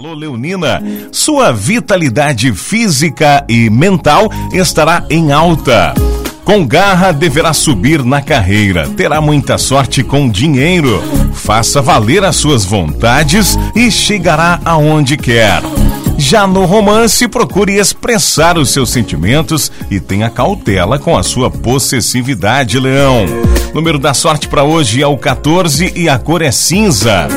Alô, Leonina, sua vitalidade física e mental estará em alta. Com garra, deverá subir na carreira. Terá muita sorte com dinheiro. Faça valer as suas vontades e chegará aonde quer. Já no romance, procure expressar os seus sentimentos e tenha cautela com a sua possessividade, Leão. Número da sorte para hoje é o 14 e a cor é cinza.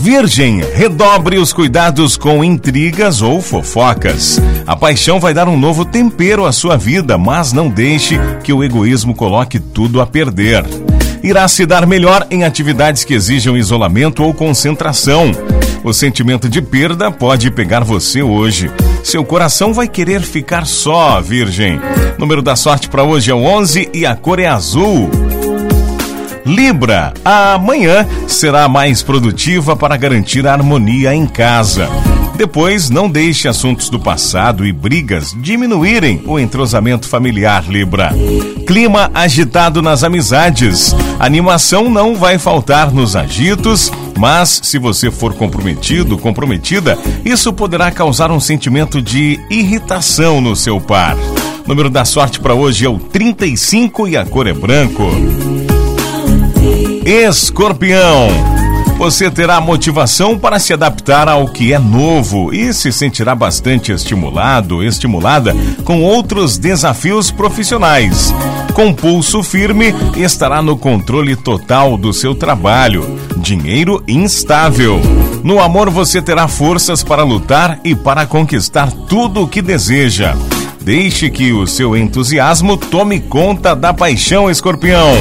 Virgem, redobre os cuidados com intrigas ou fofocas. A paixão vai dar um novo tempero à sua vida, mas não deixe que o egoísmo coloque tudo a perder. Irá se dar melhor em atividades que exijam isolamento ou concentração. O sentimento de perda pode pegar você hoje. Seu coração vai querer ficar só, Virgem. Número da sorte para hoje é o 11 e a cor é azul. Libra, amanhã será mais produtiva para garantir a harmonia em casa. Depois, não deixe assuntos do passado e brigas diminuírem o entrosamento familiar, Libra. Clima agitado nas amizades. Animação não vai faltar nos agitos, mas se você for comprometido, comprometida, isso poderá causar um sentimento de irritação no seu par. O número da sorte para hoje é o 35 e a cor é branco. Escorpião. Você terá motivação para se adaptar ao que é novo e se sentirá bastante estimulado, estimulada com outros desafios profissionais. Com pulso firme, estará no controle total do seu trabalho. Dinheiro instável. No amor, você terá forças para lutar e para conquistar tudo o que deseja. Deixe que o seu entusiasmo tome conta da paixão, escorpião.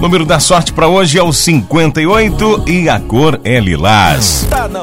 Número da sorte para hoje é o 58 e a cor é lilás. Tá na